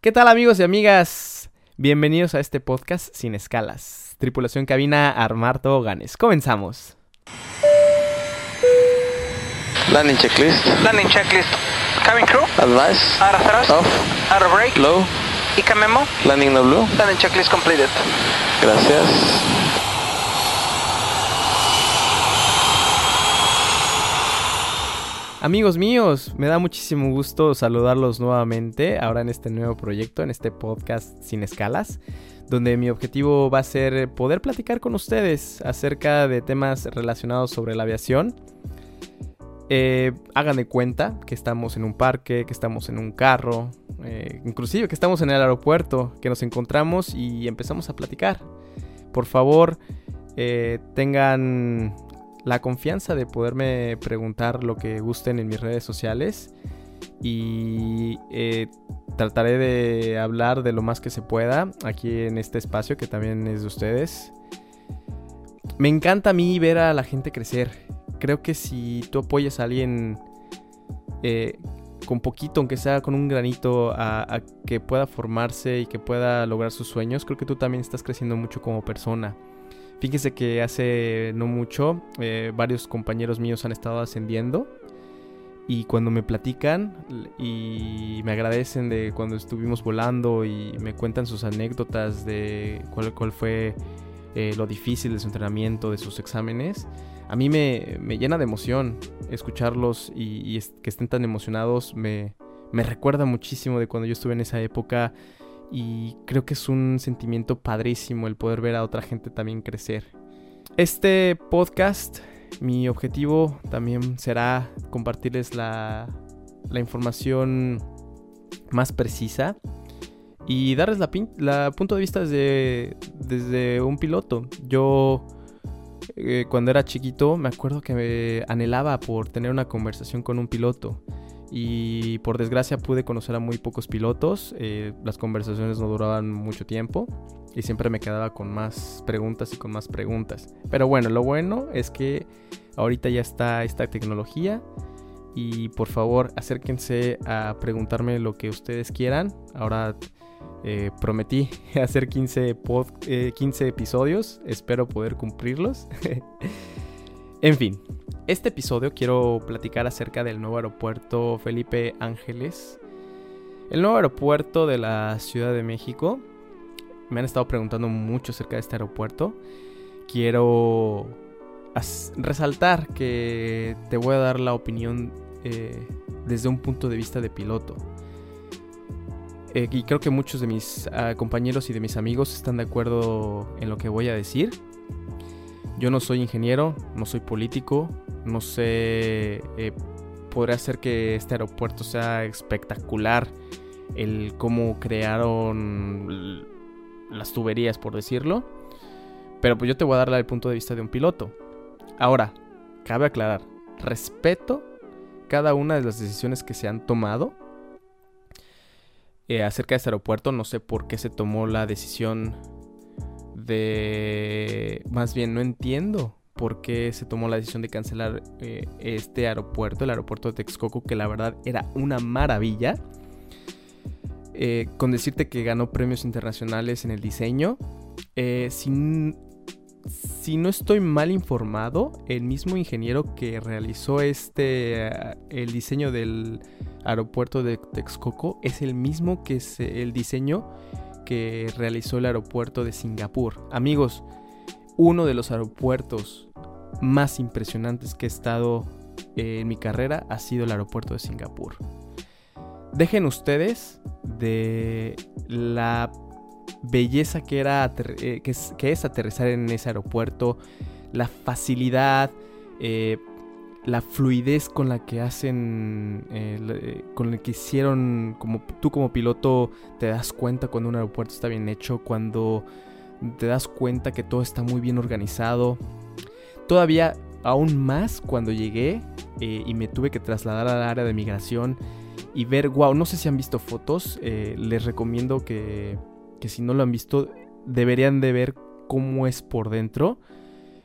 ¿Qué tal amigos y amigas? Bienvenidos a este podcast sin escalas. Tripulación cabina armar toboganes. Comenzamos. Landing checklist. Landing checklist. Cabin crew. Advice. Out of thrust. Off. Out of brake. Low. ICA memo. Landing no blue. Landing checklist completed. Gracias. Amigos míos, me da muchísimo gusto saludarlos nuevamente ahora en este nuevo proyecto, en este podcast sin escalas, donde mi objetivo va a ser poder platicar con ustedes acerca de temas relacionados sobre la aviación. Eh, hagan de cuenta que estamos en un parque, que estamos en un carro, eh, inclusive que estamos en el aeropuerto, que nos encontramos y empezamos a platicar. Por favor, eh, tengan la confianza de poderme preguntar lo que gusten en mis redes sociales y eh, trataré de hablar de lo más que se pueda aquí en este espacio que también es de ustedes. Me encanta a mí ver a la gente crecer. Creo que si tú apoyas a alguien eh, con poquito, aunque sea con un granito, a, a que pueda formarse y que pueda lograr sus sueños, creo que tú también estás creciendo mucho como persona. Fíjense que hace no mucho eh, varios compañeros míos han estado ascendiendo y cuando me platican y me agradecen de cuando estuvimos volando y me cuentan sus anécdotas de cuál, cuál fue eh, lo difícil de su entrenamiento, de sus exámenes, a mí me, me llena de emoción escucharlos y, y que estén tan emocionados. Me, me recuerda muchísimo de cuando yo estuve en esa época y creo que es un sentimiento padrísimo el poder ver a otra gente también crecer. Este podcast, mi objetivo también será compartirles la, la información más precisa y darles la, punto de vista desde, desde un piloto. Yo eh, cuando era chiquito me acuerdo que me anhelaba por tener una conversación con un piloto y por desgracia pude conocer a muy pocos pilotos. Eh, las conversaciones no duraban mucho tiempo y siempre me quedaba con más preguntas y con más preguntas. Pero bueno, lo bueno es que ahorita ya está esta tecnología y por favor acérquense a preguntarme lo que ustedes quieran. Ahora eh, prometí hacer 15, pod, eh, 15 episodios, espero poder cumplirlos. en fin, este episodio quiero platicar acerca del nuevo aeropuerto Felipe Ángeles. El nuevo aeropuerto de la Ciudad de México. Me han estado preguntando mucho acerca de este aeropuerto. Quiero resaltar que te voy a dar la opinión eh, desde un punto de vista de piloto. Eh, y creo que muchos de mis uh, compañeros y de mis amigos están de acuerdo en lo que voy a decir. Yo no soy ingeniero, no soy político, no sé, eh, podría hacer que este aeropuerto sea espectacular, el cómo crearon las tuberías, por decirlo. Pero pues yo te voy a dar el punto de vista de un piloto. Ahora, cabe aclarar, respeto cada una de las decisiones que se han tomado eh, acerca de este aeropuerto. No sé por qué se tomó la decisión Más bien, no entiendo por qué se tomó la decisión de cancelar eh, este aeropuerto, el aeropuerto de Texcoco, que la verdad era una maravilla. Eh, con decirte que ganó premios internacionales en el diseño. Eh, si, no estoy mal informado, el mismo ingeniero que realizó este el diseño del aeropuerto de Texcoco es el mismo que es el diseño que realizó el aeropuerto de Singapur. Amigos, uno de los aeropuertos más impresionantes que he estado en mi carrera ha sido el aeropuerto de Singapur. Dejen ustedes de la belleza que, era, eh, que es aterrizar en ese aeropuerto, la facilidad, eh, la fluidez con la que hacen, eh, con la que hicieron, como tú como piloto te das cuenta cuando un aeropuerto está bien hecho, cuando te das cuenta que todo está muy bien organizado. Todavía aún más cuando llegué eh, y me tuve que trasladar al área de migración y ver, wow, no sé si han visto fotos, eh, les recomiendo que, que, si no lo han visto deberían de ver cómo es por dentro.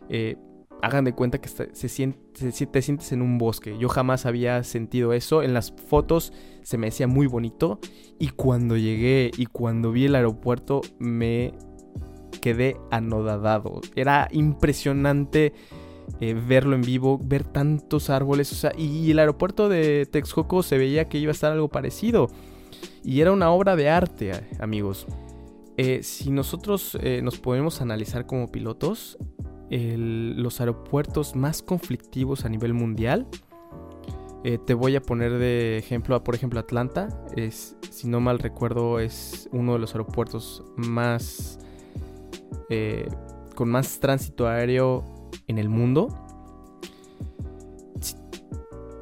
Eh, hagan de cuenta que se siente, se, te sientes en un bosque. Yo jamás había sentido eso. En las fotos se me decía muy bonito. Y cuando llegué y cuando vi el aeropuerto me quedé anodadado. Era impresionante eh, verlo en vivo, ver tantos árboles. O sea, y el aeropuerto de Texcoco se veía que iba a estar algo parecido. Y era una obra de arte, amigos. Eh, si nosotros eh, nos podemos analizar como pilotos, los aeropuertos más conflictivos a nivel mundial. Eh, te voy a poner de ejemplo, por ejemplo, Atlanta. Es, si no mal recuerdo, es uno de los aeropuertos más. Eh, con más tránsito aéreo en el mundo.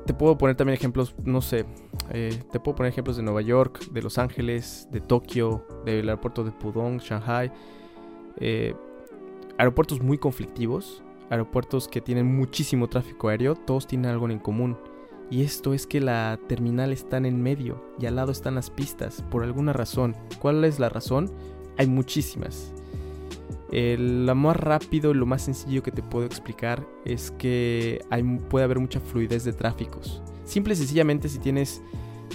Te puedo poner también ejemplos, no sé. Eh, te puedo poner ejemplos de Nueva York, de Los Ángeles, de Tokio, del aeropuerto de Pudong, Shanghai aeropuertos muy conflictivos, aeropuertos que tienen muchísimo tráfico aéreo, todos tienen algo en común. Y esto es que la terminal está en medio y al lado están las pistas, por alguna razón. ¿Cuál es la razón? Hay muchísimas. lo más rápido y lo más sencillo que te puedo explicar es que puede haber mucha fluidez de tráficos. Simple y sencillamente si tienes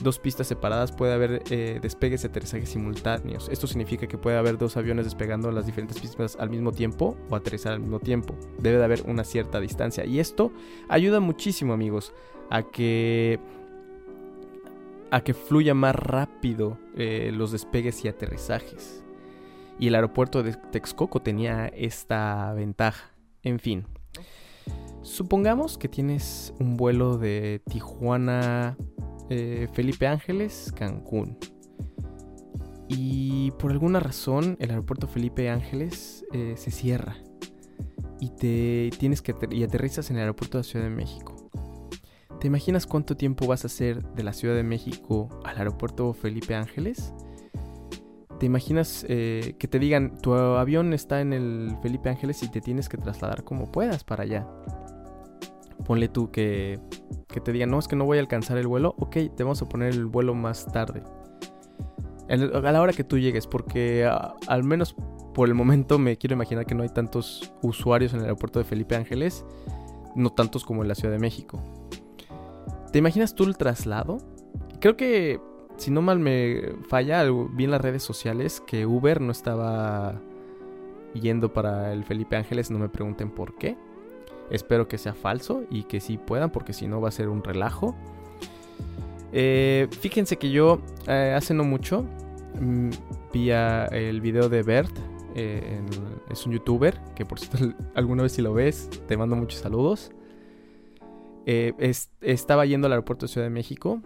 dos pistas separadas puede haber eh, despegues y aterrizajes simultáneos. Esto significa que puede haber dos aviones despegando las diferentes pistas al mismo tiempo o aterrizar al mismo tiempo. Debe de haber una cierta distancia. Y esto ayuda muchísimo amigos a que a que fluya más rápido eh, los despegues y aterrizajes. Y el aeropuerto de Texcoco tenía esta ventaja. En fin. Supongamos que tienes un vuelo de Tijuana eh, Felipe Ángeles, Cancún. Y por alguna razón el aeropuerto Felipe Ángeles eh, se cierra. Y te tienes que y aterrizas en el aeropuerto de la Ciudad de México. ¿Te imaginas cuánto tiempo vas a hacer de la Ciudad de México al aeropuerto Felipe Ángeles? ¿Te imaginas eh, que te digan tu avión está en el Felipe Ángeles y te tienes que trasladar como puedas para allá? Ponle tú que que te digan, no, es que no voy a alcanzar el vuelo, ok, te vamos a poner el vuelo más tarde. a la hora que tú llegues, porque al menos por el momento me quiero imaginar que no hay tantos usuarios en el aeropuerto de Felipe Ángeles, no tantos como en la Ciudad de México. ¿Te imaginas tú el traslado? Creo que, si no mal me falla, vi en las redes sociales que Uber no estaba yendo para el Felipe Ángeles, no me pregunten por qué. Espero que sea falso y que sí puedan, porque si no va a ser un relajo. Eh, fíjense que yo eh, hace no mucho mm, vi el video de Bert. Eh, es un youtuber que por cierto alguna vez si lo ves te mando muchos saludos. estaba yendo al aeropuerto de Ciudad de México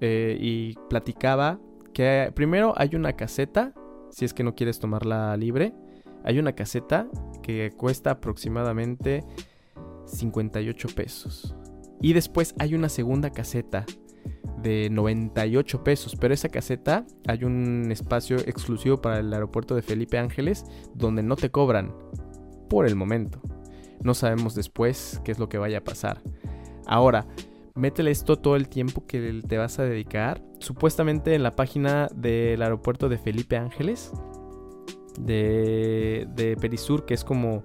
y platicaba que primero hay una caseta, si es que no quieres tomarla libre, hay una caseta que cuesta aproximadamente 58 pesos. Y después hay una segunda caseta de 98 pesos, pero esa caseta hay un espacio exclusivo para el aeropuerto de Felipe Ángeles donde no te cobran por el momento. No sabemos después qué es lo que vaya a pasar. Ahora, métele esto todo el tiempo que te vas a dedicar. Supuestamente en la página del aeropuerto de Felipe Ángeles, de, de Perisur, que es como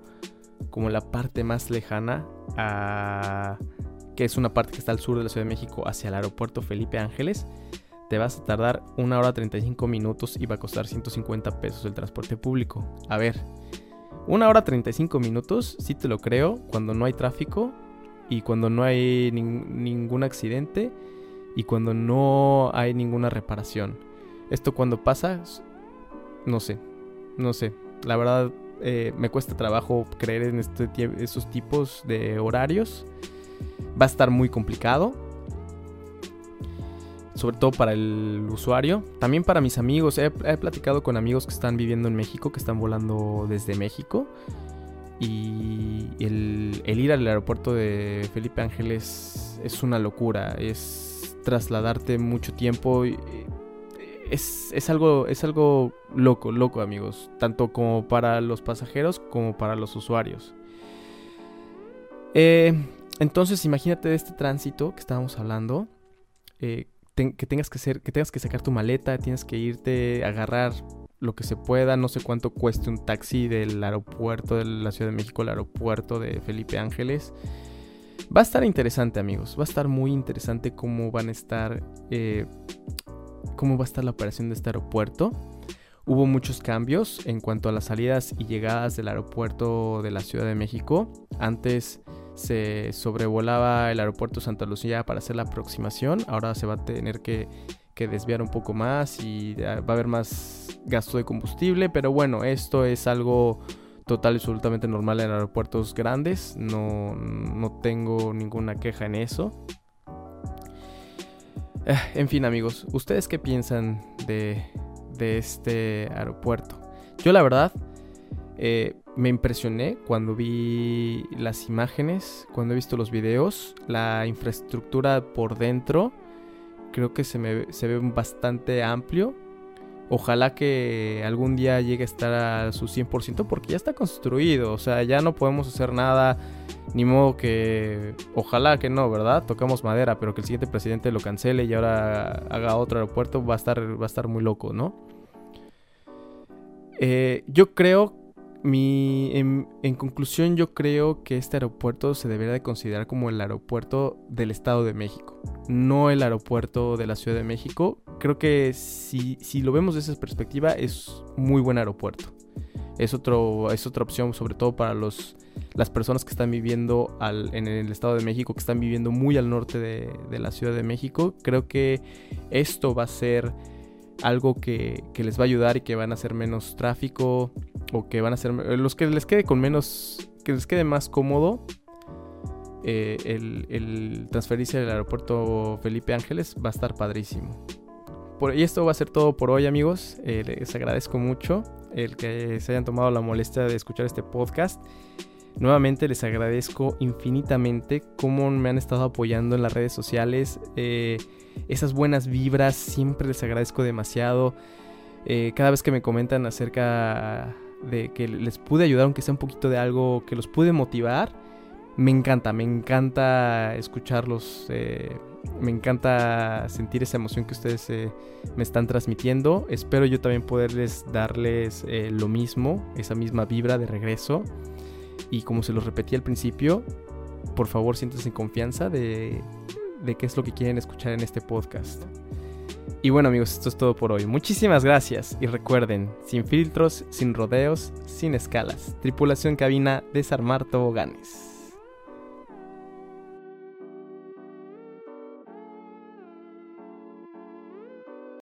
como la parte más lejana a que es una parte que está al sur de la Ciudad de México hacia el aeropuerto Felipe Ángeles, te vas a tardar una hora 35 minutos y va a costar 150 pesos el transporte público. A ver, una hora 35 minutos, sí te lo creo, cuando no hay tráfico y cuando no hay ningún accidente y cuando no hay ninguna reparación. Esto cuando pasa, no sé, no sé. La verdad eh, me cuesta trabajo creer en estos tipos de horarios. Va a estar muy complicado. Sobre todo para el usuario. También para mis amigos. He, platicado con amigos que están viviendo en México, que están volando desde México. Y el, ir al aeropuerto de Felipe Ángeles es una locura. Es trasladarte mucho tiempo. Es, algo, es algo loco, loco amigos, tanto como para los pasajeros como para los usuarios. Eh, entonces imagínate de este tránsito que estábamos hablando, eh, que tengas que hacer, que tengas que sacar tu maleta, tienes que irte agarrar lo que se pueda. No sé cuánto cueste un taxi del aeropuerto de la Ciudad de México al aeropuerto de Felipe Ángeles. Va a estar interesante, amigos. Va a estar muy interesante cómo van a estar. Eh, cómo va a estar la operación de este aeropuerto. Hubo muchos cambios en cuanto a las salidas y llegadas del aeropuerto de la Ciudad de México. Antes se sobrevolaba el aeropuerto Santa Lucía para hacer la aproximación. Ahora se va a tener que, desviar un poco más y va a haber más gasto de combustible. Pero bueno, esto es algo total y absolutamente normal en aeropuertos grandes. No, no tengo ninguna queja en eso. Eh, en fin amigos, ¿ustedes qué piensan de, de este aeropuerto. Yo la verdad eh, me impresioné cuando vi las imágenes, cuando he visto los videos, la infraestructura por dentro. Creo que se, me, se ve bastante amplio. Ojalá que algún día llegue a estar a su 100% porque ya está construido. O sea, ya no podemos hacer nada. Ni modo que... Ojalá que no, ¿verdad? Tocamos madera, pero que el siguiente presidente lo cancele y ahora haga otro aeropuerto. Va a estar, va a estar muy loco, ¿no? Eh, yo creo, mi, en, conclusión, yo creo que este aeropuerto se debería de considerar como el aeropuerto del Estado de México, no el aeropuerto de la Ciudad de México. Creo que si, si lo vemos desde esa perspectiva, es muy buen aeropuerto. Es, otro, es otra opción, sobre todo para los, las personas que están viviendo en el Estado de México, que están viviendo muy al norte de, de la Ciudad de México. Creo que esto va a ser algo que, les va a ayudar y que van a hacer menos tráfico o que van a ser los que les quede con menos que les quede más cómodo eh, el, transferirse al aeropuerto Felipe Ángeles va a estar padrísimo y esto va a ser todo por hoy amigos eh, les agradezco mucho el que se hayan tomado la molestia de escuchar este podcast Nuevamente les agradezco infinitamente cómo me han estado apoyando en las redes sociales. Eh, esas buenas vibras, siempre les agradezco demasiado. Eh, cada vez que me comentan acerca de que les pude ayudar, aunque sea un poquito de algo que los pude motivar, me encanta, me encanta escucharlos. Eh, me encanta sentir esa emoción que ustedes me están transmitiendo. Espero yo también poderles darles lo mismo, esa misma vibra de regreso. Y como se los repetí al principio, por favor siéntense en confianza de, de qué es lo que quieren escuchar en este podcast. Y bueno amigos, esto es todo por hoy. Muchísimas gracias y recuerden, sin filtros, sin rodeos, sin escalas. Tripulación cabina, desarmar toboganes.